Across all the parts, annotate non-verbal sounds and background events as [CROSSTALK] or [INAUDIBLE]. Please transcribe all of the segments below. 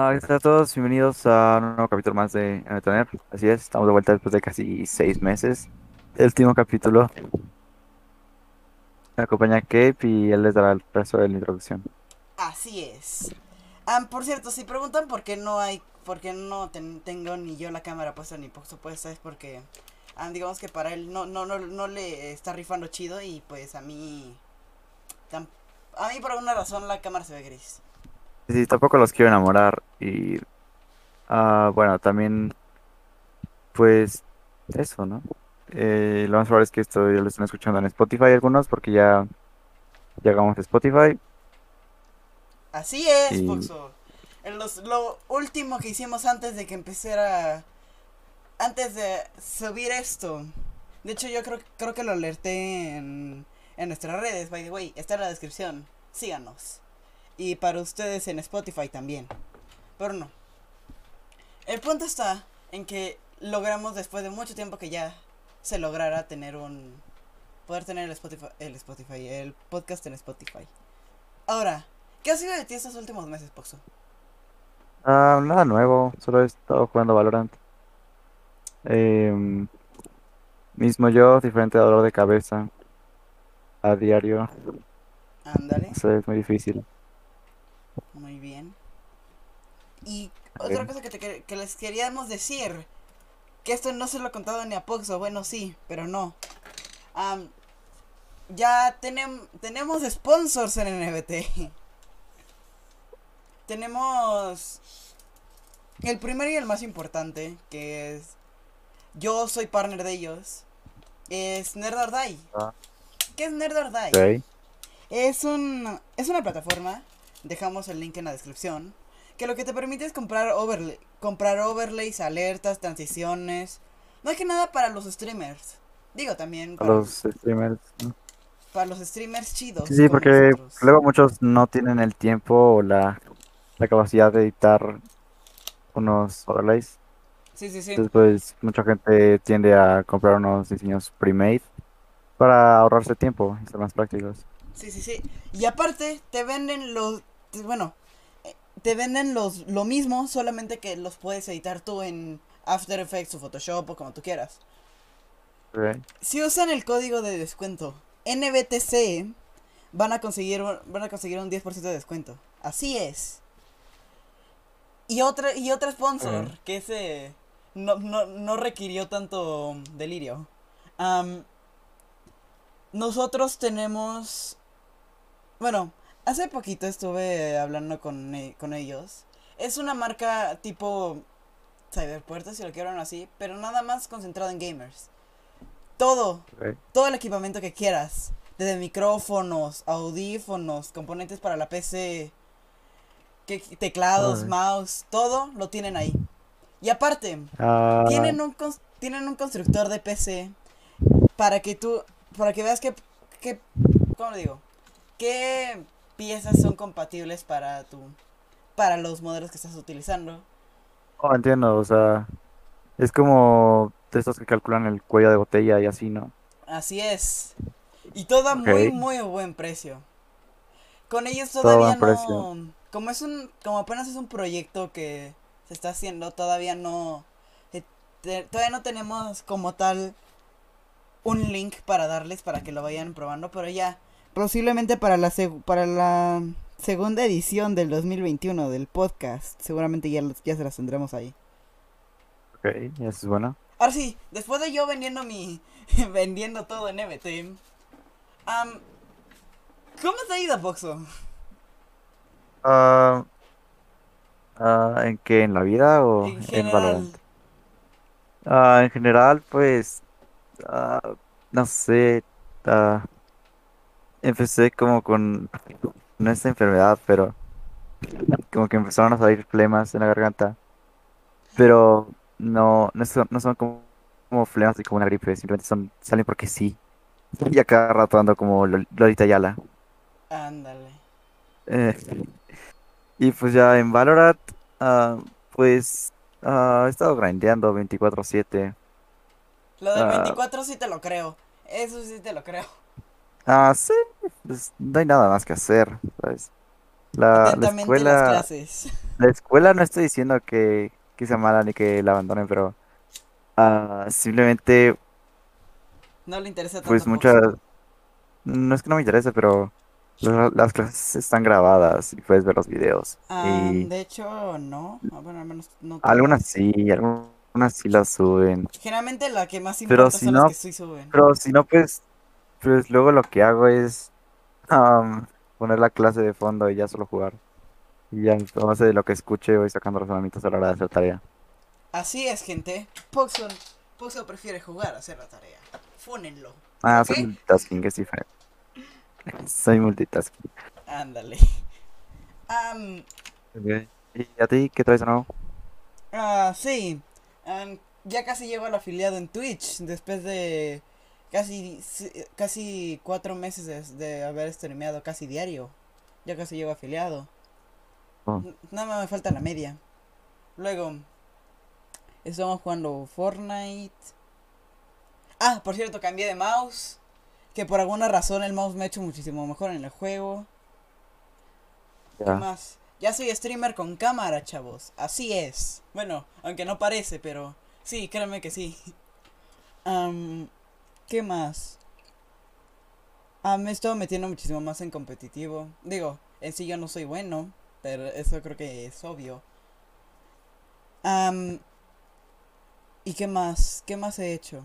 Ah, ¿qué tal a todos? Bienvenidos a un nuevo capítulo más de Tener. Así es, estamos de vuelta después de casi seis meses. El último capítulo. Me acompaña Cape y él les dará el resto de la introducción. Así es. Ah, por cierto, si preguntan por qué no hay, por qué no ten- tengo ni yo la cámara puesta ni por supuesto es porque ah, digamos que para él no, no, no, no le está rifando chido y pues a mí a mí por alguna razón la cámara se ve gris. Sí, tampoco los quiero enamorar y... ah, bueno, también... Pues... Eso, ¿no? Eh, lo más probable es que esto ya lo estén escuchando en Spotify algunos porque ya llegamos a Spotify. Así es, Poxo. En los- lo último que hicimos antes de que empezara antes de subir esto. De hecho, yo creo, creo que lo alerté en, en nuestras redes, by the way. Está en la descripción. Síganos. Y para ustedes en Spotify también. Pero no. El punto está en que logramos después de mucho tiempo que ya se lograra tener un... Poder tener el Spotify, el Spotify, el podcast en Spotify. Ahora, ¿qué ha sido de ti estos últimos meses, Poxo? Ah, nada nuevo, solo he estado jugando Valorant. Em, mismo yo, diferente dolor de cabeza a diario. Ándale. Eso es muy difícil. Muy bien. Y otra cosa que, te que- les queríamos decir, que esto no se lo he contado ni a Poxo, bueno sí, pero no. Ya tenem- tenemos sponsors en NBT. Tenemos el primero y el más importante, que es yo soy partner de ellos, es Nerd or Die. Ah. ¿Qué es Nerd or Die? Es, un, es una plataforma, dejamos el link en la descripción, que lo que te permite es comprar, overlay, comprar overlays, alertas, transiciones, no hay que nada para los streamers. Digo también para los streamers. ¿no? para los streamers chidos. Sí, porque luego muchos no tienen el tiempo o la, la capacidad de editar unos overlays. Sí, sí, sí. Entonces, pues, mucha gente tiende a comprar unos diseños pre-made para ahorrarse tiempo y ser más prácticos. Sí, sí, sí. Y aparte, te venden los. Bueno, eh, te venden los lo mismo, solamente que los puedes editar tú en After Effects o Photoshop o como tú quieras. Ok. Si usan el código de descuento NBTC, van a conseguir van a conseguir un 10% de descuento. Así es. Y otra, y otra sponsor, que ese no, no, no requirió tanto delirio. Nosotros tenemos. Bueno, hace poquito estuve hablando con, e- con ellos. Es una marca tipo Cyberpuerto, si lo quieren así, pero nada más concentrado en gamers. Todo, todo el equipamiento que quieras. Desde micrófonos, audífonos, componentes para la PC, que, teclados, mouse, todo lo tienen ahí. Y aparte, Ah, tienen un, tienen un constructor de PC para que tú, para que veas que, que, ¿cómo lo digo? ¿Qué piezas son compatibles para tu, para los modelos que estás utilizando? oh, entiendo, o sea, es como de estos que calculan el cuello de botella y así, ¿no? Así es. Y todo a muy, muy buen precio. Con ellos todavía no. precio. Como es un. Como apenas es un proyecto que se está haciendo, todavía no. eh, te- todavía no tenemos como tal un link para darles para que lo vayan probando, pero ya. Posiblemente para la para la segunda edición del 2021 del podcast. Seguramente ya, los- ya se las tendremos ahí. Ok, eso es bueno. Ahora sí, después de yo vendiendo mi. [LAUGHS] vendiendo todo en EBT. am, ¿Cómo te ha ido, Foxo? Ah, ah, ¿en qué? ¿En la vida o En en general. Valorant? Ah, en general, pues, ah, no sé, empecé como con, no esta enfermedad, pero como que empezaron a salir flemas en la garganta, pero no, no son, no son como, como flemas de como una gripe, simplemente son, salen porque sí, y a cada rato ando como Lol- Lolita Yala. Ándale. Eh, y pues ya en Valorant, ah, pues ah, he estado grindeando 24/7. Lo del Ah. 24 sí te lo creo. Eso sí te lo creo. Ah, sí, pues no hay nada más que hacer, ¿sabes? La, la las escuela, clases. la escuela no estoy diciendo que, que sea mala ni que la abandonen, pero ah, simplemente, No le interesa tanto pues muchas, no es que no me interese, pero la- las clases están grabadas y puedes ver los videos. Ah, Y de hecho, no. Ah, Bueno, al menos no algunas sí, algunas sí las suben. Generalmente la que más Pero importa si son las que sí suben. pero si no, pues, pues luego lo que hago es am, poner la clase de fondo y ya solo jugar. Y ya a base de lo que escuche voy sacando razonamientos a la hora de hacer tarea. Así es, gente. Poxon, Poxon prefiere jugar a hacer la tarea. Fúnenlo. Ah, ¿Ok? soy multitasking, es diferente. [LAUGHS] Soy multitasking. Ándale. ¿Y a ti qué traes de nuevo? ah, sí. Ya casi llego al afiliado en Twitch. Después de casi, casi cuatro meses de, de haber streameado casi diario. Ya casi llego afiliado. Oh, Nada más me falta la media. Luego, estamos jugando Fortnite. Ah, por cierto, cambié de mouse. Que por alguna razón el mouse me ha hecho muchísimo mejor en el juego. ¿Qué ya. más? Ya soy streamer con cámara, chavos. Así es. Bueno, aunque no parece, pero sí, créanme que sí. ¿Qué más? Ah, me he estado metiendo muchísimo más en competitivo. Digo, en sí yo no soy bueno, pero eso creo que es obvio. ¿Y qué más? ¿Qué más he hecho?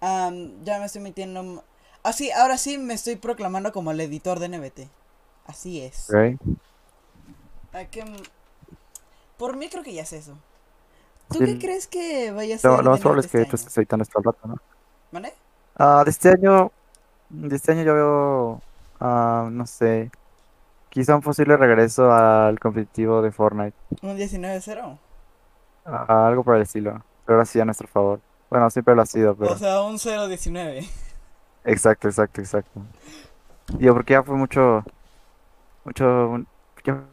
Am, ya me estoy metiendo... m- Ah, ahora sí me estoy proclamando como el editor de NBT. Así es. Ok. ¿A qué m- Por mí creo que ya es eso. ¿Tú Sí, qué crees que vaya a ser Lo, lo más probable es que este tú estés editando esto al rato, ¿no? ¿Vale? Ah, de este año, de este año yo veo, ah, no sé, quizá un posible regreso al competitivo de Fortnite. Un 19-0. Ah, algo por el estilo. Pero ahora sí a nuestro favor. Bueno, siempre lo ha sido, O pero... sea, un 0-19. Exacto, exacto, exacto. Digo, porque ya fue mucho, mucho, ya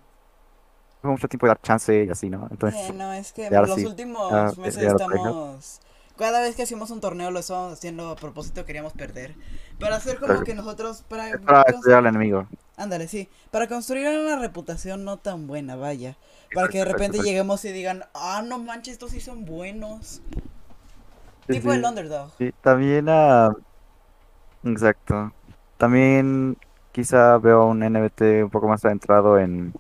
fue mucho tiempo de dar chance y así, ¿no? Entonces, Eh, no, es que los sí, últimos ya, meses ya estamos... Cada vez que hacemos un torneo lo estamos haciendo a propósito, queríamos perder. Para hacer como que nosotros... Para Es para estudiar al enemigo. Ándale, sí. Para construir una reputación no tan buena, vaya. Para que de repente lleguemos y digan, ah, no manches, estos sí son buenos. Sí, Tipo el sí. underdog. Sí, también, ah, exacto. También quizá veo un NBT un poco más adentrado en,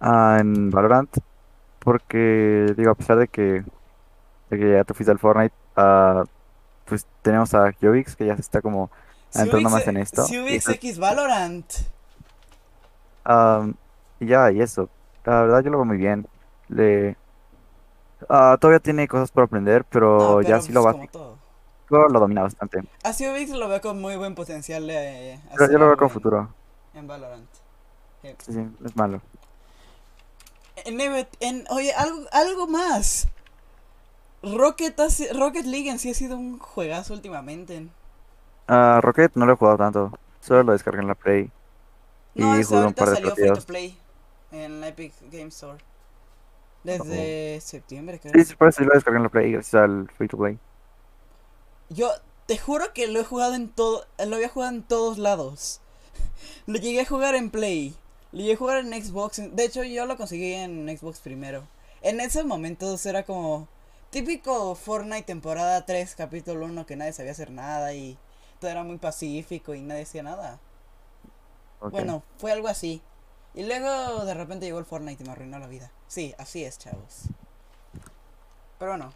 ah, en Valorant, porque digo, a pesar de que, de que ya te fuiste al Fortnite, ah, pues tenemos a Jovix que ya se está como adentrando más en esto. eso- X Valorant. y ya, y eso. La verdad yo lo veo muy bien. Le, ah, todavía tiene cosas por aprender, No, pero ya pero sí lo pues todo. lo domina bastante. A Cubix lo veo con muy buen potencial de Yo, yo lo veo con en, futuro. en Valorant. Eh, Sí, sí, es malo. En, en- oye, algo, algo más. Rocket, Rocket League en sí ha sido un juegazo últimamente. Ah, Rocket no lo he jugado tanto. Solo lo descargué en la Play. No, Y jugué un par de salió free to partidos. play en la Epic Game Store. Desde septiembre, creo. Sí, sí, por eso lo descargué en la Play, gracias al Free to Play. Yo te juro que lo he jugado en todo, lo había jugado en todos lados. [LAUGHS] Lo llegué a jugar en Play, lo llegué a jugar en Xbox. De hecho, yo lo conseguí en Xbox primero. En esos momentos era como típico Fortnite temporada 3, capítulo 1, que nadie sabía hacer nada y todo era muy pacífico y nadie hacía nada. Bueno, fue algo así. Y luego de repente llegó el Fortnite y me arruinó la vida. Sí, así es, chavos. Pero bueno.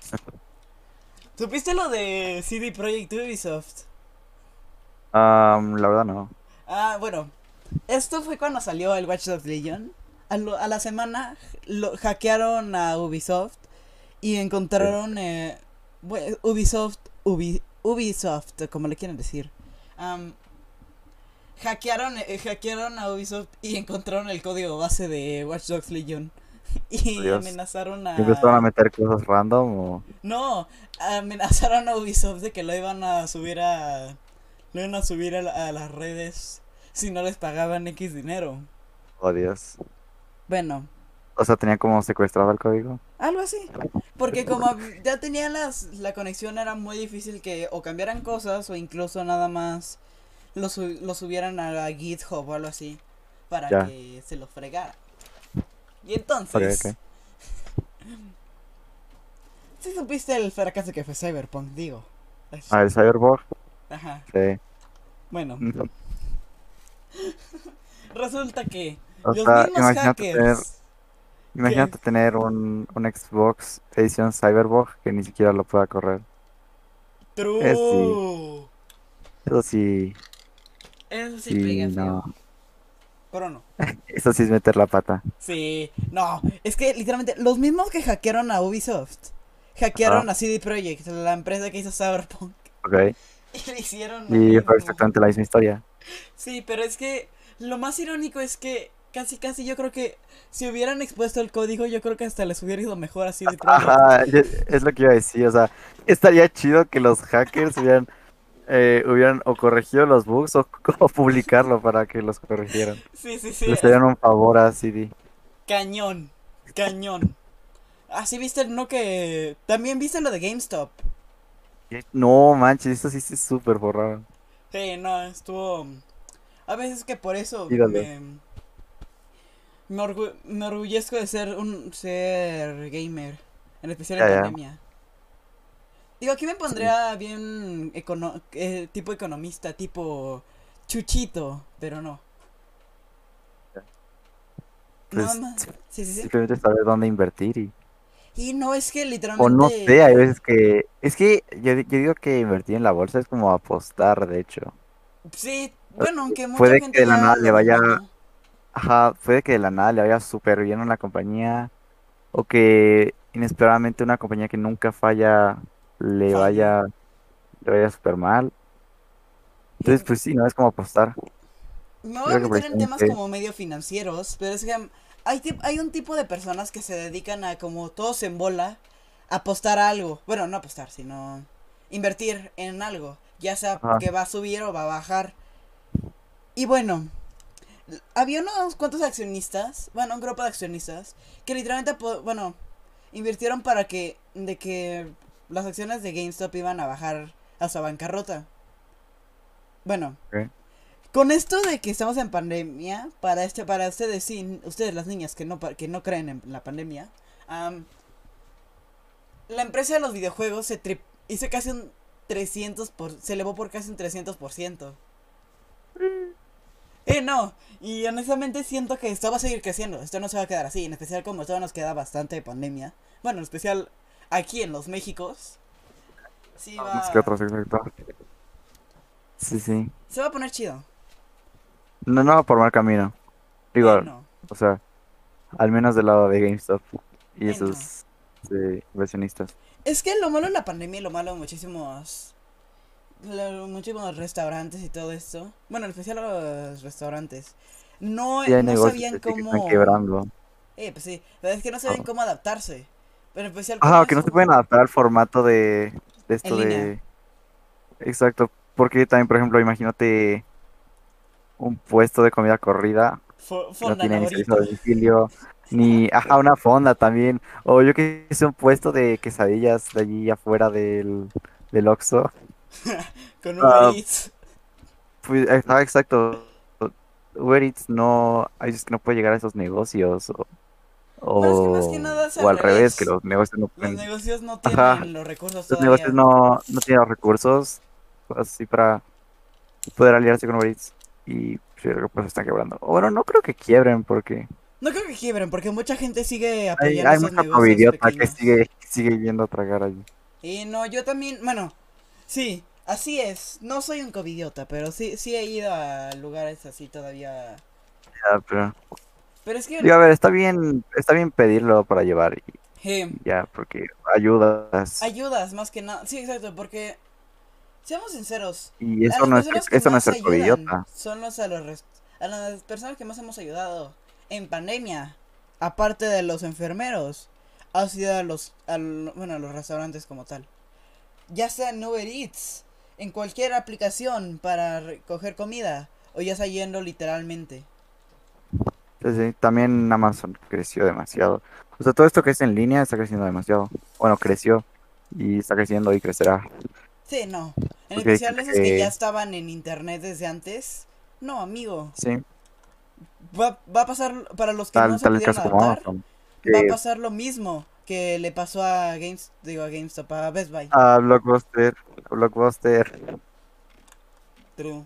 [LAUGHS] ¿Supiste lo de CD Projekt Ubisoft? Am, la verdad no. Ah, bueno. Esto fue cuando salió el Watch Dogs Legion. A, lo- a la semana lo hackearon a Ubisoft y encontraron eh, Ubisoft, Ubi- Ubisoft, como le quieren decir. Hackearon, eh, hackearon a Ubisoft y encontraron el código base de Watch Dogs Legion. [LAUGHS] Y Dios. amenazaron a... ¿Y empezaron a meter cosas random o...? No, amenazaron a Ubisoft de que lo iban a subir a. Lo iban a subir a, la- a las redes si no les pagaban X dinero. Oh, Dios. Bueno, O sea, tenía como secuestrado el código. Algo así. Porque como ya tenían las, la conexión era muy difícil que o cambiaran cosas o incluso nada más lo, lo subieran a GitHub o algo así para Ya. que se lo fregara. Y entonces, ok. si [LAUGHS] supiste el fracaso que fue Cyberpunk, digo. Ah, el Cyberbug. Ajá. Sí. Bueno, Ujú. [LAUGHS] resulta que O los sea, mismos imagínate tener, hackers. imagínate tener un, un Xbox edición Cyberbug que ni siquiera lo pueda correr. True. Eso sí, Eso sí, sí, pega no. Pero no. [LAUGHS] Eso sí es meter la pata. Sí, no, es que literalmente los mismos que hackearon a Ubisoft, hackearon Ah. a CD Projekt, la empresa que hizo Cyberpunk, Ok. [LAUGHS] y le hicieron Y fue exactamente la misma historia. Sí, pero es que lo más irónico es que casi casi yo creo que si hubieran expuesto el código, yo creo que hasta les hubiera ido mejor a CD [LAUGHS] Projekt. Ajá, es lo que iba a decir. O sea, estaría chido que los hackers hubieran, eh, hubieran o corregido los bugs o, [LAUGHS] o publicarlo para que los corrigieran. [LAUGHS] Sí, sí, sí, Les harían un favor a CD. cañón, cañón. Así viste, no que también viste lo de GameStop. No manches, eso sí se súper borraron. Sí, no, estuvo. A veces que por eso me. Me, orgu- me orgullezco de ser un ser gamer. En especial en pandemia. Digo, aquí me pondría bien econo- eh, tipo economista, tipo chuchito, pero no. Pues, más. Sí, sí, sí. Simplemente saber dónde invertir y... Y no es que literalmente. O no sé, hay veces que... Es que yo, yo digo que invertir en la bolsa es como apostar, de hecho. Sí, bueno, aunque mucha Puede gente que de la nada le vaya-. Ajá, puede que de la nada le vaya súper bien a una compañía o que inesperadamente una compañía que nunca falla le vaya, le vaya súper mal. Entonces, pues sí, no es como apostar. Me voy a meter en temas como medio financieros, pero es que hay, hay un tipo de personas que se dedican a, como todos en bola, apostar a algo. Bueno, no apostar, sino invertir en algo. Ya sea Ajá. que va a subir o va a bajar. Y bueno, había unos cuantos accionistas, bueno, un grupo de accionistas, que literalmente, bueno, invirtieron para que, de que las acciones de GameStop iban a bajar a su bancarrota. Bueno, con esto de que estamos en pandemia, para este, para ustedes sí, ustedes las niñas que no que no creen en la pandemia, la empresa de los videojuegos se tri- hizo casi un 300 por, se elevó por casi un 300%. Eh, no, y honestamente siento que esto va a seguir creciendo, esto no se va a quedar así, en especial como todavía nos queda bastante pandemia. Bueno, en especial aquí en los Méxicos. Sí, va, Más que otros, exacto. Sí, sí. se va a poner chido. No, no va por mal camino. Digo, no. o sea, al menos del lado de GameStop y no. esos eh, inversionistas. Es que lo malo de la pandemia y lo malo de muchísimos. muchísimos restaurantes y todo esto. Bueno, en especial los restaurantes. No, Sí, hay no negocios sabían cómo. están quebrando. Eh, pues sí. Pero es que no sabían Ah. cómo adaptarse. Pero en especial. Ajá, con que no se pueden adaptar al formato de, de esto En línea. de... Exacto, porque también, por ejemplo, imagínate un puesto de comida corrida no tiene ni servicio a domicilio, ni, ajá, una fonda también, o yo que sé, un puesto de quesadillas de allí afuera del, del Oxxo. [LAUGHS] Con un Ah, Eats. Pues, exacto. Uber Eats no, hay veces que no puede llegar a esos negocios, o, Bueno, es que más que o, nada o al revés, revés. que los negocios no Los pueden negocios no Ajá. tienen los recursos Los todavía. negocios no, no tienen los recursos así para poder aliarse con Uber Eats y que pues están quebrando. O bueno, no creo que quiebren porque No creo que quiebren, porque mucha gente sigue hay, apoyando hay esos mucha covidiota que sigue, sigue yendo a tragar allí. Y no, yo también, bueno, sí, así es. No soy un covidiota, pero sí, sí he ido a lugares así todavía. Ya, pero, Pero es que, digo, a ver, está bien, está bien pedirlo para llevar y ya, porque ayudas. ayudas más que nada. Sí, exacto, porque, seamos sinceros, Y eso no es, que eso no es ser ayudan son los a los a las personas que más hemos ayudado en pandemia, aparte de los enfermeros, ha sido a los, bueno, a los restaurantes como tal. Ya sea en Uber Eats, en cualquier aplicación para recoger comida, o ya sea yendo literalmente. Sí, También Amazon creció demasiado. O sea, todo esto que es en línea está creciendo demasiado. Bueno, creció y está creciendo y crecerá. Sí, no. En Porque especial esos que ya estaban en internet desde antes. No, amigo. sí, Va, va a pasar, para los que no tal, se tal el pudieron adaptar, va a pasar lo mismo que le pasó a Games, digo a GameStop, a Best Buy. a Blockbuster, a Blockbuster, True.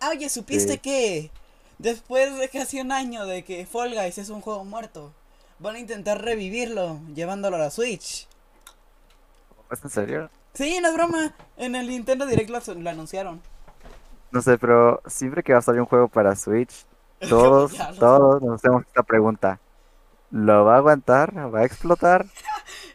Ah, oye, ¿supiste sí. que después de casi un año de que Fall Guys es un juego muerto, van a intentar revivirlo llevándolo a la Switch? ¿Es en serio? Sí, no es broma. En el Nintendo Direct lo, lo anunciaron. No sé, pero siempre que va a salir un juego para Switch, [LAUGHS] todos, todos nos hacemos esta pregunta. ¿Lo va a aguantar? ¿Va a explotar? [LAUGHS]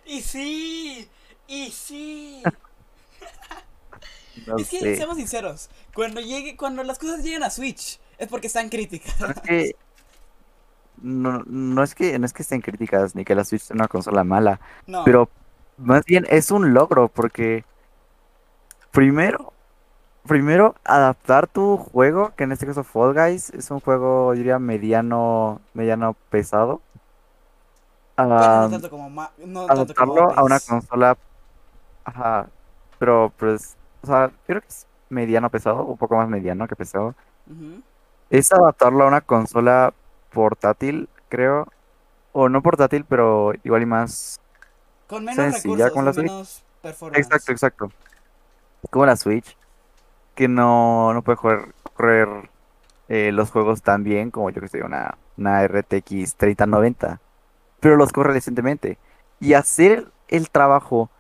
Y sí, y sí. [LAUGHS] No Es que, sé. seamos sinceros, cuando llegue, cuando las cosas lleguen a Switch, es porque están críticas. Pero es que no, no es que no es que estén críticas ni que la Switch sea una consola mala, No, pero más bien es un logro porque primero, primero adaptar tu juego, que en este caso Fall Guys es un juego, yo diría mediano, mediano pesado, bueno, no a tanto como ma- no tanto como a una consola, ajá, pero pues, o sea, creo que es mediano pesado, un poco más mediano que pesado. Ujú. Es adaptarlo a una consola portátil, creo. O no portátil, pero igual y más Con menos sencilla recursos y la Switch. menos Exacto, performance. exacto. Como la Switch, que no, no puede correr, correr eh, los juegos tan bien como yo que sé, una, una RTX 3090, pero los corre decentemente. Y hacer el trabajo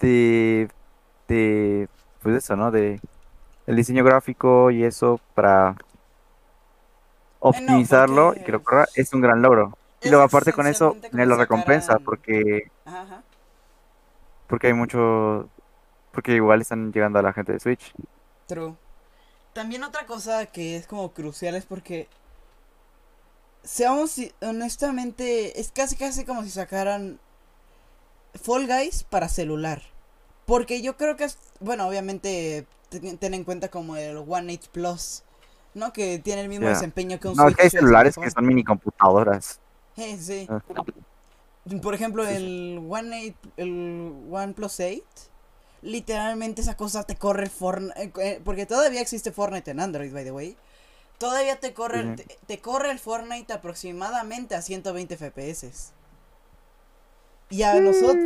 de, de, pues eso, ¿no? De el diseño gráfico y eso para No, optimizarlo y que lo corra es un gran logro. Y luego aparte con eso, si la recompensa, porque, Ajá, ajá. porque hay mucho, porque igual están llegando a la gente de Switch. True. También otra cosa que es como crucial es porque, seamos honestamente, es casi casi como si sacaran Fall Guys para celular. Porque yo creo que es, bueno, obviamente ten, ten en cuenta como el One 8 Plus, ¿no? Que tiene el mismo desempeño que un No, es que hay Switch celulares que son mini computadoras. Eh, sí. Ah, Por ejemplo, Sí, sí. el One 8, el OnePlus 8, literalmente esa cosa te corre Fortnite, porque todavía existe Fortnite en Android, by the way. Todavía te corre, Sí, sí. te, te corre el Fortnite aproximadamente a 120 FPS. Y a nosotros,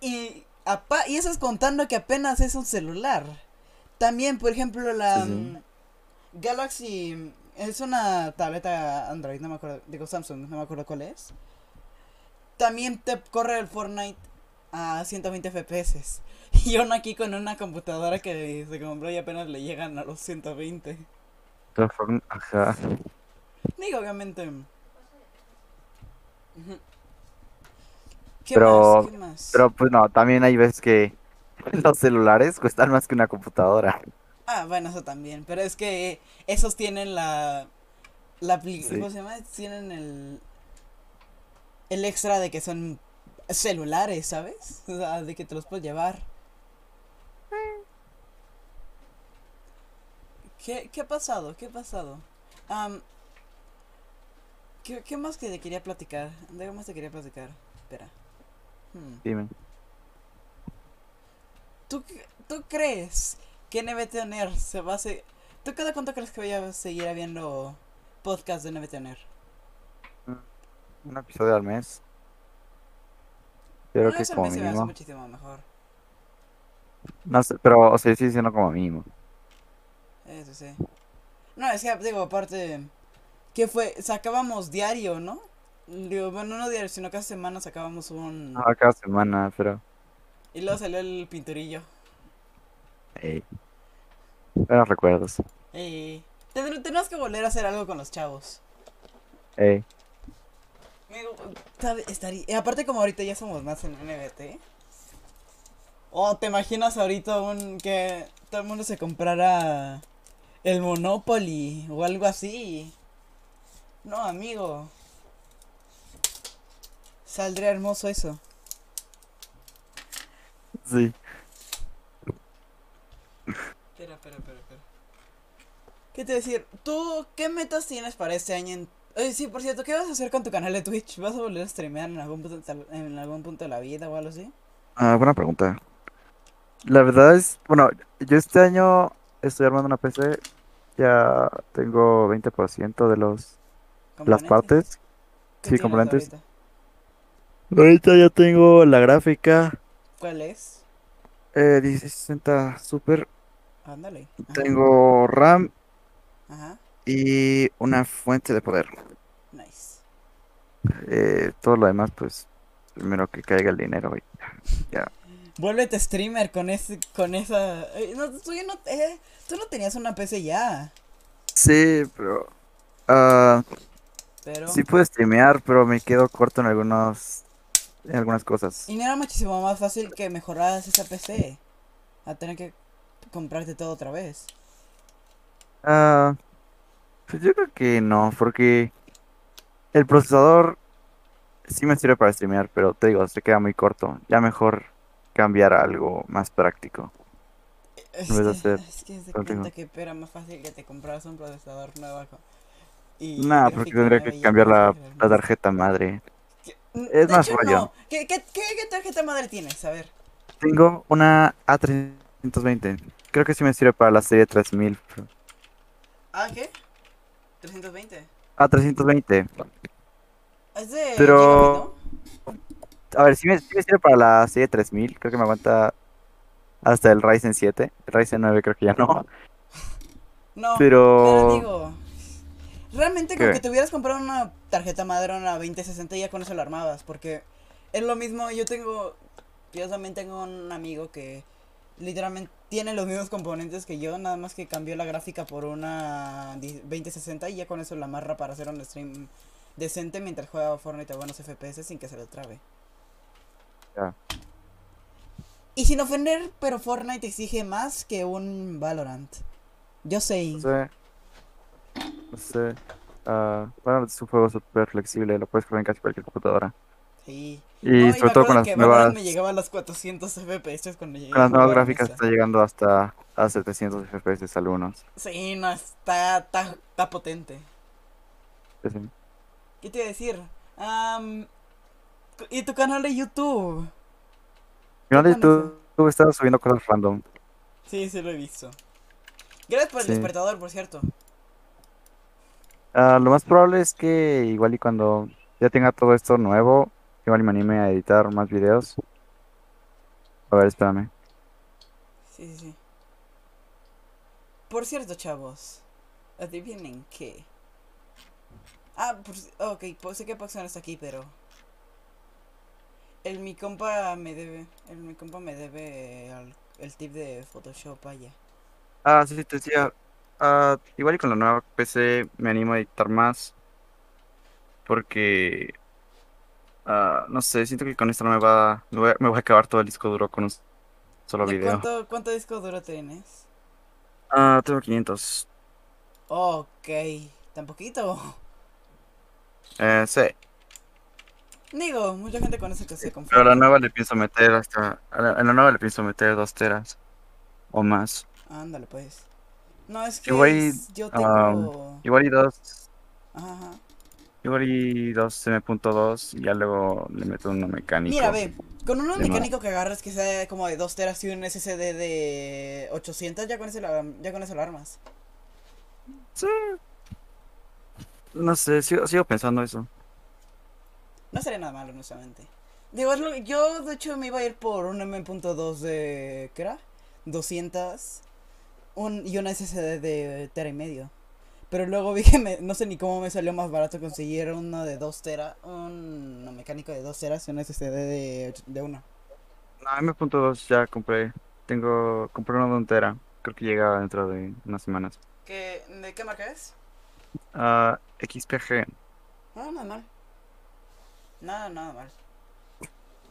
y, apa- y eso es contando que apenas es un celular. También, por ejemplo, la Sí, sí. mm, Galaxy es una tableta Android, no me acuerdo, digo Samsung, no me acuerdo cuál es. También te corre el Fortnite a 120 FPS. [LAUGHS] Y uno aquí con una computadora que se compró y apenas le llegan a los 120. Pero fueron- Ajá. Digo, obviamente. ¿Qué Pero, más? ¿Qué más? pero pues no, también hay veces que [LAUGHS] los celulares cuestan más que una computadora. Ah, bueno, eso también. Pero es que esos tienen la. la Sí. ¿Cómo se llama? Tienen el. El extra de que son celulares, ¿sabes? O sea, de que te los puedes llevar. ¿Qué, qué ha pasado? ¿Qué ha pasado? Am, ¿qué, qué más que te quería platicar? ¿De qué más te quería platicar? Espera. Hmm. Dime. ¿Tú, ¿Tú crees que NBToner se va a seguir? ¿Tú cada cuánto crees que voy a seguir habiendo podcast de NBToner? Un episodio al mes. Yo creo No, que es como mí se me mínimo. muchísimo mejor. No sé, pero, o sea, sí diciendo como mínimo. Eso sí. No, es que, digo, aparte, ¿qué fue? Sacábamos diario, ¿no? Digo, bueno, no diario, sino cada semana sacábamos un... No, cada semana, pero. Y luego salió el pinturillo. Ey, buenos recuerdos. Y... Tenemos que volver a hacer algo con los chavos. Ey, y aparte como ahorita ya somos más en NBT. Oh, ¿te imaginas ahorita un que todo el mundo se comprara el Monopoly o algo así? No, amigo. Saldría hermoso eso. sí. Espera, espera, espera, espera. ¿Qué te decir? ¿Tú qué metas tienes para este año en, sí, por cierto, ¿qué vas a hacer con tu canal de Twitch? ¿Vas a volver a streamear en algún punto, en algún punto de la vida o algo así? Ah, buena pregunta. La verdad es, bueno, yo este año estoy armando una PC, ya tengo 20% de los, las partes, ¿Qué sí, componentes. ahorita? Ahorita ya tengo la gráfica, ¿Cuál es? eh, 1660 Super, Ándale. Tengo RAM ajá. y una fuente de poder. Nice. Eh, todo lo demás, pues, primero que caiga el dinero y ya. Vuélvete streamer con ese, con esa... eh, no, tú, no, eh, tú no tenías una PC ya, Sí, pero... ah, pero... sí puedo streamear, pero me quedo corto en algunos, en algunas cosas. Y no era muchísimo más fácil que mejoraras esa PC. A tener que comprarte todo otra vez. Ah, pues yo creo que no, porque el procesador sí me sirve para streamear, pero te digo, se queda muy corto. Ya mejor cambiar a algo más práctico. Es que, hacer es que se cuenta que era más fácil que te compraras un procesador nuevo y Nah, porque tendría que cambiar la, la tarjeta madre. Mm, Es De más hecho, rollo. no. ¿Qué, qué, qué, qué tarjeta madre tienes? A ver. Tengo una A320. Creo que sí me sirve para la serie 3000. pero- ¿Ah, qué? 320. A320. Es de Pero- A ver, sí me, sí me sirve para la serie 3000. Creo que me aguanta hasta el Ryzen 7. El Ryzen 9 creo que ya no. ¿no? Pero Pero... digo... Realmente con que te hubieras comprado una tarjeta madre, una 2060, ya con eso la armabas. Porque es lo mismo, yo tengo... Yo también tengo un amigo que literalmente tiene los mismos componentes que yo, nada más que cambió la gráfica por una di- 2060 y ya con eso la amarra para hacer un stream decente mientras juega Fortnite a buenos FPS sin que se lo trabe. Ya. Y sin ofender, pero Fortnite exige más que un Valorant. Yo sé. No sé. No sé. Ah, bueno, es un juego súper flexible. Lo puedes jugar en casi cualquier computadora. Sí. Y No, y sobre me todo con las que nuevas... me llegaba a los 400 FPS cuando llegué Con las nuevas gráficas está llegando hasta a 700 FPS algunos. Sí, no, está, está, está potente. Sí, sí. ¿Qué te iba a decir? ¿Y tu canal de YouTube? Mi canal de? YouTube estaba subiendo cosas random. Sí, sí lo he visto. Gracias por el Sí. despertador, por cierto. Ah, lo más probable es que igual y cuando ya tenga todo esto nuevo, igual me anime a editar más videos. A ver, espérame. Sí, sí, sí. Por cierto, chavos. Adivinen qué. Ah, por, ok, sé que Paxson está aquí, pero. El mi compa me debe. El mi compa me debe al- el tip de Photoshop, vaya. Ah, sí, sí, te decía. ah, igual y con la nueva PC me animo a editar más. Porque, ah, no sé, siento que con esta nueva me voy a, me voy a acabar todo el disco duro con un solo ¿De video. cuánto, cuánto disco duro tienes? Ah, tengo 500. Ok, tan poquito. Eh, sí, Digo, mucha gente con eso que se pero a confunde. la nueva le pienso meter hasta. A la, a la nueva le pienso meter dos teras o más. Ándale, pues. No, es que Igual y, es- yo tengo. Igual y dos. Ajá, ajá. Igual y dos M.2 y ya luego le meto uno mecánico. Mira, ve, con uno mecánico que agarras que sea como de 2 teras y un SSD de 800, ya con, ese la- ya con eso lo armas. Sí. No sé, sigo, sigo pensando eso. No sería nada malo, honestamente. Digo, lo- yo de hecho me iba a ir por un M.2 de. ¿Qué era? 200 un, y un SSD de tera y medio. Pero luego vi que me- no sé ni cómo me salió más barato conseguir uno de 2 tera, un mecánico de 2 teras y un SSD de, de 1. No, M.2 ya compré. Tengo, compré uno de un tera. Creo que llega dentro de unas semanas. ¿Qué, ¿De qué marca es? Ah, XPG. No, nada mal. Nada, nada mal.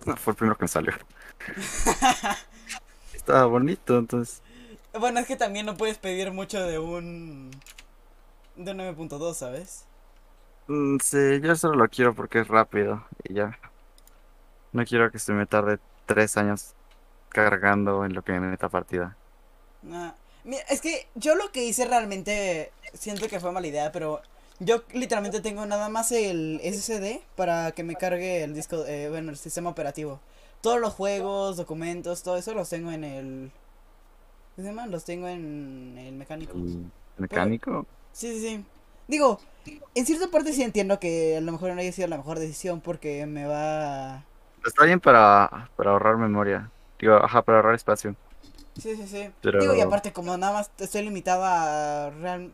No, fue el primero que me salió. [LAUGHS] Estaba bonito, entonces. Bueno, es que también no puedes pedir mucho de un. De un 9.2, ¿sabes? Mm, sí, yo solo lo quiero porque es rápido y ya. No quiero que se me tarde tres años cargando en lo que me meta partida. Ah, mira, es que yo lo que hice realmente siento que fue mala idea, pero Yo literalmente tengo nada más el SSD para que me cargue el disco, eh, bueno, el sistema operativo. Todos los juegos, documentos, todo eso los tengo en el... ¿Qué se llama? Los tengo en el mecánico. ¿El mecánico? Sí, sí, sí. Digo, en cierta parte sí entiendo que a lo mejor no haya sido la mejor decisión porque me va... Está bien para, para ahorrar memoria. Digo, ajá, para ahorrar espacio. Sí, sí, sí. Pero- Digo, y aparte como nada más estoy limitado a... Real...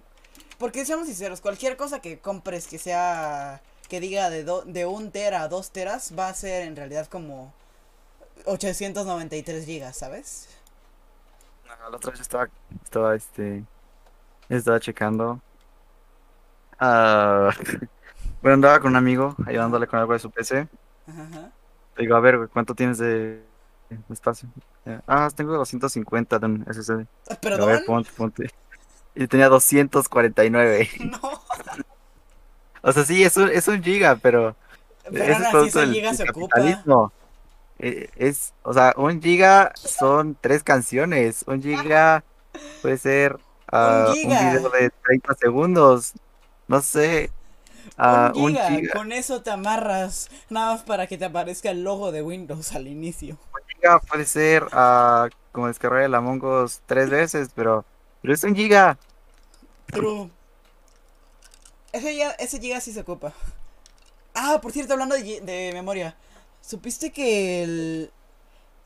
Porque seamos sinceros, cualquier cosa que compres que sea... Que diga de, do- de un tera a dos teras va a ser en realidad como 893 gigas, ¿sabes? No, la otra vez estaba, estaba este, estaba checando. Ah, [LAUGHS] bueno, andaba con un amigo ayudándole con algo de su PC. Ajá, ajá. Le digo, a ver, güey, ¿cuánto tienes de, espacio? Eh, Ah, tengo 250 de un SSD. A ver, ¿Perdón? ponte, ponte. Y tenía 249. [LAUGHS] No, [LAUGHS] O sea, sí, es un, es un giga, pero es ese del, giga del se ocupa. capitalismo. Eh, Es, o sea, un giga son tres canciones. Un giga puede ser ah, un giga. video de 30 segundos. [LAUGHS] No sé. ah, un un giga, giga. con eso te amarras nada más para que te aparezca el logo de Windows al inicio. giga puede ser ah, como descargar el Among Us tres veces, pero, pero es un giga. True. Ese, ya, ese giga sí se ocupa. Ah, por cierto, hablando de, de memoria. ¿Supiste que el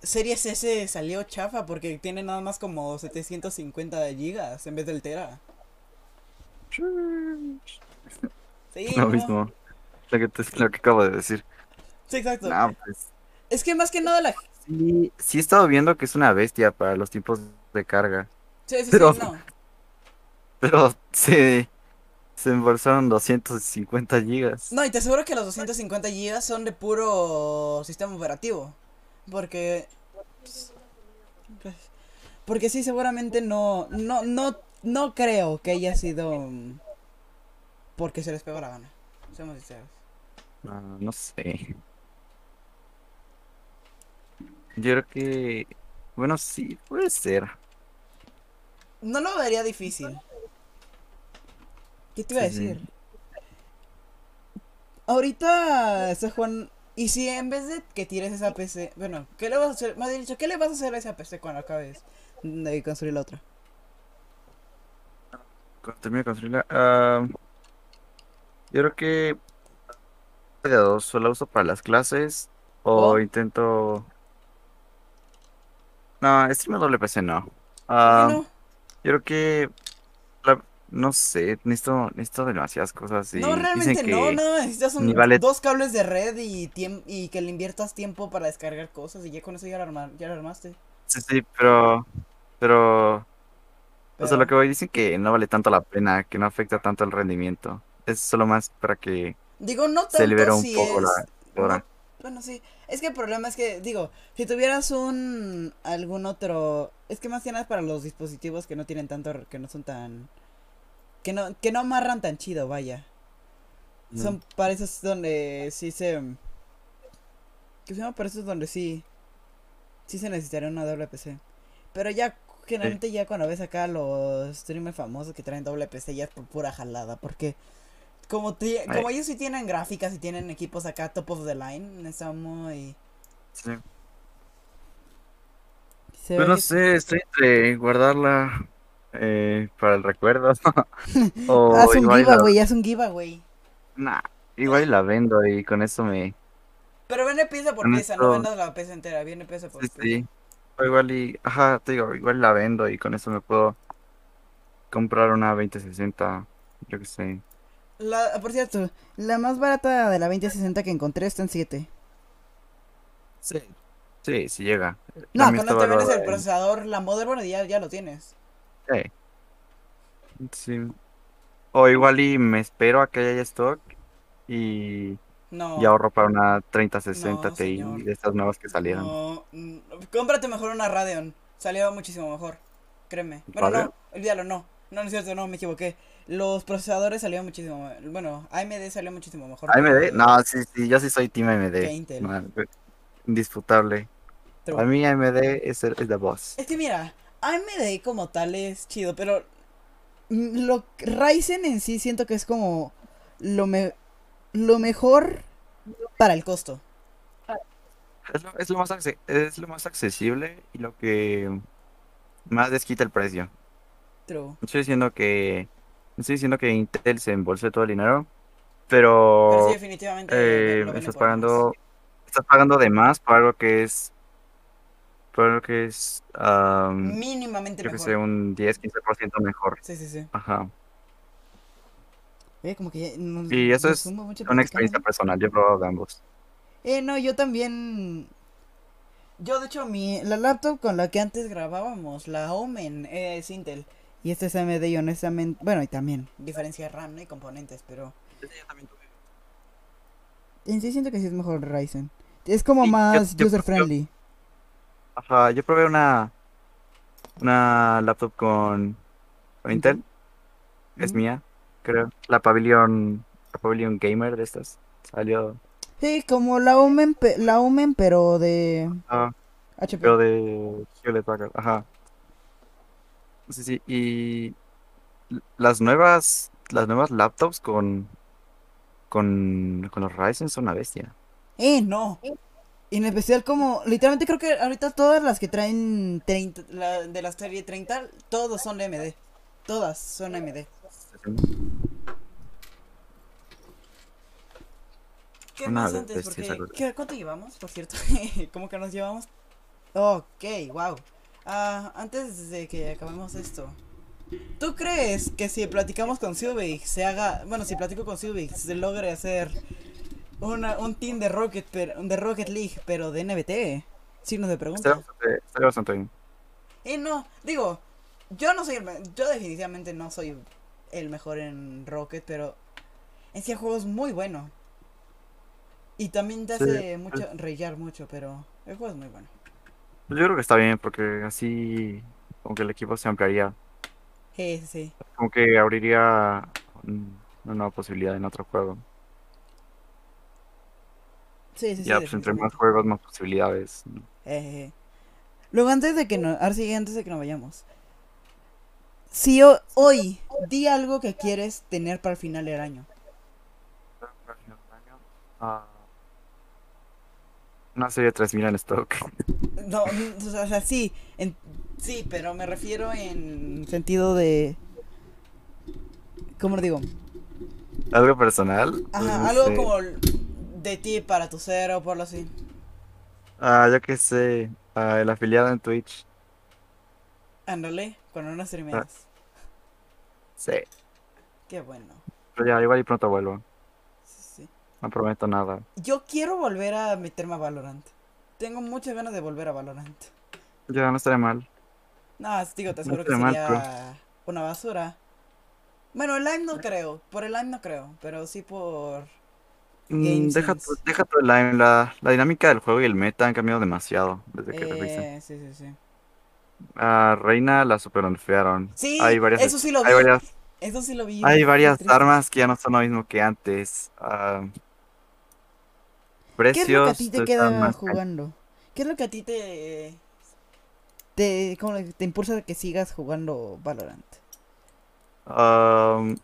Series S salió chafa porque tiene nada más como 750 gigas en vez del Tera? Sí, Lo no. mismo. Lo que, te- lo que acabo de decir. Sí, exacto. No, pues Es que más que nada la... sí, sí he estado viendo que es una bestia para los tiempos de carga. Sí, sí, sí, Pero- no. Pero se, se embolsaron 250 gigas. No, y te aseguro que los 250 gigas son de puro sistema operativo. Porque. pues, Porque sí, seguramente no. No, no, no creo que haya sido. mm, Porque se les pegó la gana. Seamos sinceros. Ah, no sé. Yo creo que... Bueno, sí, puede ser. No lo vería difícil. ¿Qué te iba a sí. decir? Ahorita está Juan. Y si en vez de que tires esa PC. Bueno, ¿qué le vas a hacer? Más dicho, ¿qué le vas a hacer a esa PC cuando acabes de construir la otra? Termine de construirla... ah, yo creo que... De dos, solo uso para las clases o ¿O? intento... No, stream doble PC no. ¿Por Ah, qué no? yo creo que... la- no sé, necesito, necesito demasiadas cosas y No, dicen realmente no, que... no, necesitas un- vale- dos cables de red y, y que le inviertas tiempo para descargar cosas y ya con eso ya lo, arma- ya lo armaste. Sí, sí, pero... Pero... O sea, lo que voy dicen que no vale tanto la pena, que no afecta tanto el rendimiento. Es solo más para que Digo, no tanto se libera un si poco es... la hora. no- bueno, sí. Es que el problema es que, digo, si tuvieras un... algún otro... Es que más que nada es para los dispositivos que no tienen tanto... que no son tan... que no, que no amarran tan chido, vaya. Son para esos donde sí se... Que se para esos donde sí... Sí se necesitaría una doble PC. Pero ya, generalmente ya cuando ves acá los streamers famosos que traen doble PC ya es por pura jalada. Porque como, ti- como ellos sí tienen gráficas y tienen equipos acá top of the line, está muy... Sí. ve Pues no que- sé, estoy entre guardarla eh, para el recuerdo. [LAUGHS] o Haz un igual y la, giveaway, haz un giveaway. nah, igual la vendo y con eso me... Pero viene pieza por Con pieza, no esto- vendas la pieza entera, viene pieza por Sí, pieza. sí. Igual y... Ajá, te digo, igual la vendo y con eso me puedo comprar una 2060. Yo qué sé. La, por cierto, la más barata de la 2060 que encontré está en 7. Sí. Sí, sí llega. No, También cuando te vendes el en- procesador, la motherboard ya, ya lo tienes. Sí. Sí. O igual y me espero a que haya stock y, No. y ahorro para una 3060 No, Ti de estas nuevas que salieron. No, mm, cómprate mejor una Radeon. Salió muchísimo mejor. Créeme. Bueno, ¿Radeon? no, olvídalo, no. No, no es cierto, no, me equivoqué. Los procesadores salieron muchísimo. Bueno, AMD salió muchísimo mejor. AMD, no, sí, sí, yo sí soy Team AMD. que Intel. No, indisputable. True. A mí AMD es el, es the boss. Es que mira, AMD como tal es chido, pero mm, lo Ryzen en sí siento que es como lo, me lo mejor para el costo. Es lo, es lo más, es lo más accesible y lo que más les quita el precio. True. Estoy diciendo que, estoy diciendo que Intel se embolse todo el dinero, Pero sí, pero definitivamente eh, estás por más. pagando, estás pagando de más por algo que es, por algo que es, am, Mínimamente yo que mejor. sé, un 10-15% mejor. Sí, sí, sí. Ajá. Oye, como que nos, Y eso nos es una platicando, experiencia ¿no? personal, yo he probado de ambos. Eh, no, yo también. Yo, de hecho, mi la laptop con la que antes grabábamos, la Omen, es Intel. Y este es AMD y honestamente. Bueno, y también diferencia de RAM ¿no? y componentes, pero. En sí siento que sí es mejor Ryzen. Es como Sí, yo- más yo- user friendly. Ajá, yo probé una, una laptop con, con Intel, es mía, creo. La Pavilion, la Pavilion Gamer de estas. Salió, Sí, como la Omen, la Omen pero de ah, HP. pero de Hewlett Packard, ajá. Sí, sí, y las nuevas, las nuevas laptops con, con, con los Ryzen son una bestia. Eh, no. En especial como, literalmente creo que ahorita todas las que traen 30, la, de la serie 30, todos son AMD. Todas son AMD. ¿Qué Una más antes? bestia esa Porque, cosa. ¿qué- ¿Cuánto llevamos, por cierto? [LAUGHS] ¿Cómo que nos llevamos? Ok, wow. Ah, antes de que acabemos esto. ¿Tú crees que si platicamos con Silvig se haga... Bueno, si platico con Silvig se logre hacer una, un team de Rocket, pero, de Rocket League, pero de NBT? Signos de pregunta. Estaría bastante, estaría bastante bien. Eh, no, digo, yo no soy el yo definitivamente no soy el mejor en Rocket, pero en sí el juego es muy bueno. Y también te Sí, hace mucho reír mucho, pero el juego es muy bueno. Yo creo que está bien porque así como que el equipo se ampliaría, Sí, sí, como que abriría un- una nueva posibilidad en otro juego. Sí, sí, sí, Ya, pues entre más juegos, más posibilidades. Eh, eh. Luego antes de que no, ahora sí, antes de que nos vayamos. Si ho- hoy di algo que quieres tener para el final del año. Ah, Una serie 3000 en stock. No, o sea, o sí, en, sí, pero me refiero en sentido de ¿cómo lo digo? ¿Algo personal? Pues, Ajá, no algo sé. como de ti para tu cero, por lo así. Ah, yo qué sé. Ah, el afiliado en Twitch. Ándale, cuando no streameas. Sí. Qué bueno. Pero ya, igual y pronto vuelvo. No prometo nada. Yo quiero volver a meterme a Valorant. Tengo muchas ganas de volver a Valorant. Ya, no estaré mal. No, digo, te aseguro que estaría mal, sería una basura. Bueno, el live no creo, por el live no creo, pero sí por... Mm, deja, tu- deja tu line. La, la dinámica del juego y el meta han cambiado demasiado desde que revisé. Eh, sí, sí, sí. A Reina la super nerfearon. Sí, Hay varias, eso sí lo hay vi. varias, Eso sí lo vi. hay varias armas que ya no son lo mismo que antes. ¿Qué es lo que a ti te queda jugando? ¿Qué es lo que a ti te... te, cómo te impulsa a que sigas jugando Valorant? Um,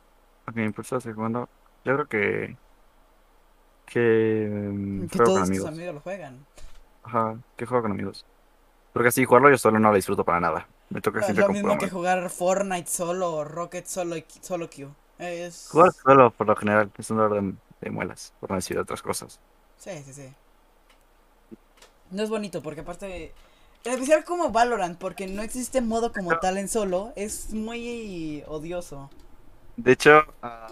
ok, impulso a seguir jugando. Yo creo que. Que. mm, Que con todos tus amigos. amigos lo juegan. Ajá, que juego con amigos. Porque así jugarlo yo solo no lo disfruto para nada. Me toca No es siempre lo con mismo que jugar Fortnite solo o Rocket solo, y- solo Q. Es... Jugar solo, por lo general, es un dolor de, de muelas, por no decir otras cosas. Sí, sí, sí. No es bonito porque aparte... En especial como Valorant, porque no existe modo como tal en solo, es muy odioso. De hecho, ah,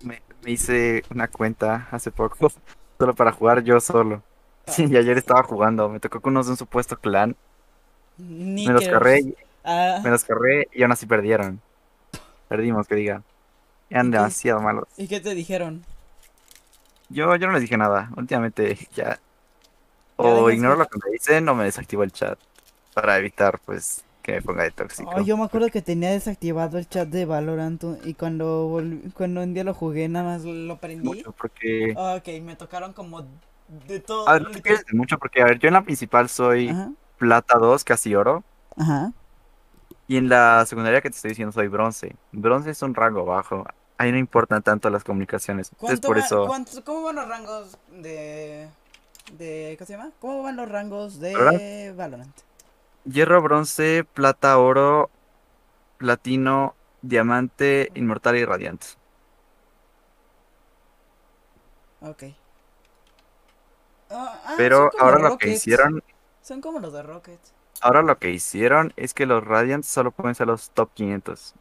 me, me hice una cuenta hace poco, [LAUGHS] solo para jugar yo solo. [LAUGHS] Y ayer estaba jugando, me tocó con unos de un supuesto clan, Ni me los carré, Ah, me los carré y aún así perdieron. Perdimos, que diga. Eran demasiado malos. ¿Y qué te dijeron? Yo, yo no les dije nada. Últimamente [LAUGHS] ya o ignoro que- lo que me dicen o me desactivo el chat para evitar pues que me ponga de tóxico. Ay, yo me acuerdo que tenía desactivado el chat de Valorant y cuando volví- cuando un día lo jugué nada más lo prendí. mucho porque Ok, me tocaron como de todo. a ver, no te de mucho porque a ver, yo en la principal soy Ajá, plata 2, casi oro, ajá. y en la secundaria que te estoy diciendo soy bronce. Bronce es un rango bajo. Ahí no importan tanto las comunicaciones. Entonces ¿Cuánto por va- eso... ¿Cómo van los rangos de. de. ¿Cómo se llama? ¿Cómo van los rangos de ¿Valorant? Valorant? Hierro, bronce, plata, oro, platino, diamante, inmortal y radiante. Ok. Ah, ah, Pero ahora lo que hicieron, Son como los de Rocket. ahora lo que hicieron es que los Radiants solo pueden ser los top 500.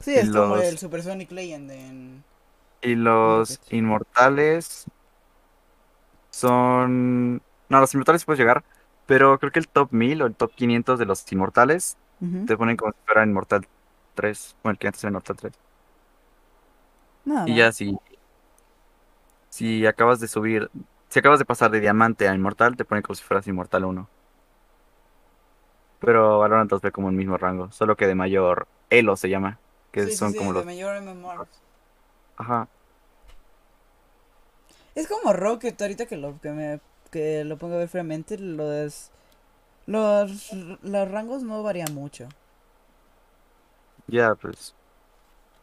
Sí, es como el Supersonic Legend en. Y los inmortales son... No, los inmortales puedes llegar, pero creo que el top 1000 o el top 500 de los inmortales te ponen como si fuera Inmortal 3, bueno, el que antes era Inmortal 3. Nada Y ya si, si acabas de subir, si acabas de pasar de diamante a inmortal, te ponen como si fueras inmortal 1. Pero Valorant los ve como el mismo rango, solo que de mayor elo se llama, que Sí, son sí, como los... mayor. Ajá, Es como Rocket, ahorita que lo, que me, que lo pongo a ver fríamente, los, los, los rangos no varían mucho. ya pues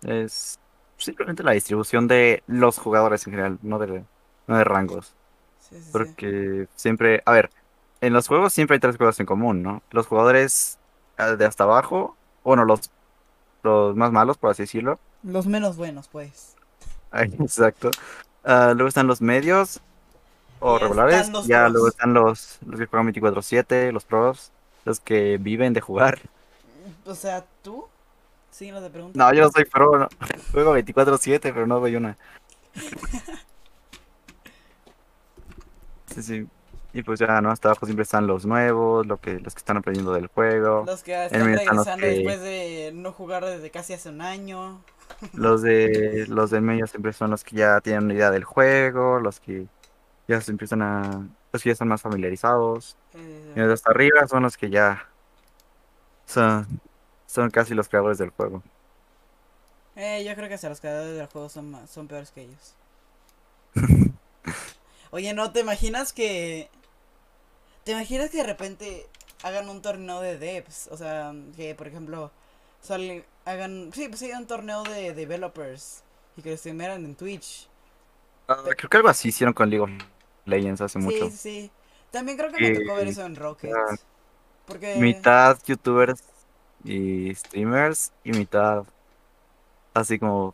es simplemente la distribución de los jugadores en general, no de, no de rangos. Sí, sí, sí. Porque siempre, a ver, en los juegos siempre hay tres cosas en común, ¿no? Los jugadores ah, de hasta abajo, bueno, los, los más malos, por así decirlo. Los menos buenos, pues. Ay, [LAUGHS] exacto. Ah, luego están los medios o regulares. están los Ya pros. luego están los, los que juegan 24/7, los pros, los que viven de jugar. O sea, ¿tú? Sí, no te pregunto. No, yo no soy pro, no. [LAUGHS] Juego 24/7, pero no doy una. [LAUGHS] Sí, sí. Y pues ya, ¿no? Hasta abajo siempre están los nuevos, lo que, los que están aprendiendo del juego. Los que están están los regresando que- después de no jugar desde casi hace un año. [LAUGHS] Los de los del medio siempre son los que ya tienen una idea del juego, los que ya se empiezan a, los que ya están más familiarizados. Eh, Y los de hasta arriba son los que ya son, son casi los creadores del juego. eh, yo creo que hasta los creadores del juego son, más, son peores que ellos. [LAUGHS] Oye, ¿no te imaginas que... ¿Te imaginas que de repente hagan un torneo de devs? O sea, que por ejemplo salen, hagan... Sí, pues sí, un torneo de developers y que lo streameran en Twitch. Ah, Creo que algo así hicieron con League of Legends hace Sí, mucho. sí, sí. También creo que me tocó ver Que- eso en Rocket. ah, Porque... Mitad youtubers y streamers y mitad así como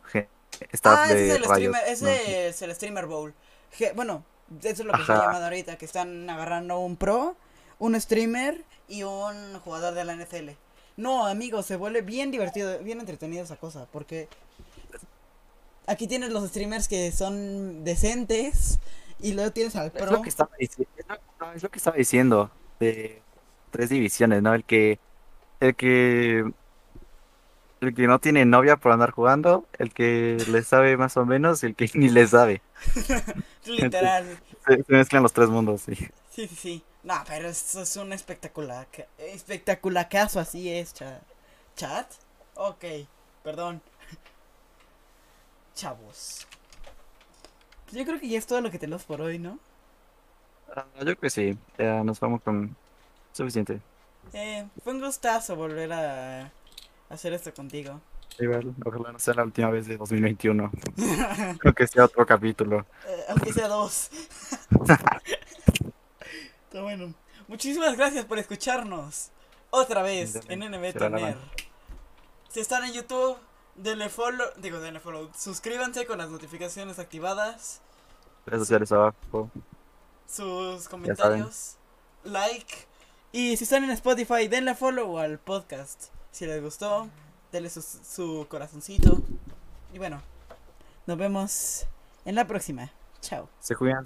staff Ah, ese de es el Riot, streamer, ¿no? ese es el streamer bowl. Que, bueno, eso es lo que está Ajá. llamando ahorita, que están agarrando un pro, un streamer y un jugador de la NFL. No, amigos, se vuelve bien divertido, bien entretenido esa cosa, porque aquí tienes los streamers que son decentes y luego tienes al Es pro. lo que estaba dici- es lo- no, es lo que estaba diciendo de tres divisiones, ¿no? El que el que el que no tiene novia por andar jugando, el que le sabe más o menos y el que [LAUGHS] ni le sabe. [LAUGHS] Literal. Se, se mezclan los tres mundos, sí. Sí, sí, sí. No, pero eso es un espectacular. ca- Espectaculacazo, así es, cha- chat. Ok, perdón. Chavos. Pues yo creo que ya es todo lo que tenemos por hoy, ¿no? Ah, yo creo que sí, ya nos vamos con suficiente. Eh, fue un gustazo volver a hacer esto contigo. Igual, ojalá no sea la última vez de 2021. [LAUGHS] Creo que sea otro capítulo. Eh, aunque sea dos. [LAUGHS] Está bueno. Muchísimas gracias por escucharnos. Otra vez en NB Toner. Si están en YouTube, denle follow. Digo, denle follow. Suscríbanse con las notificaciones activadas. Redes sociales abajo. Sus comentarios. Like. Y si están en Spotify, denle follow al podcast. Si les gustó, denle su, su corazoncito. Y bueno, nos vemos en la próxima. Chao. Se cuidan.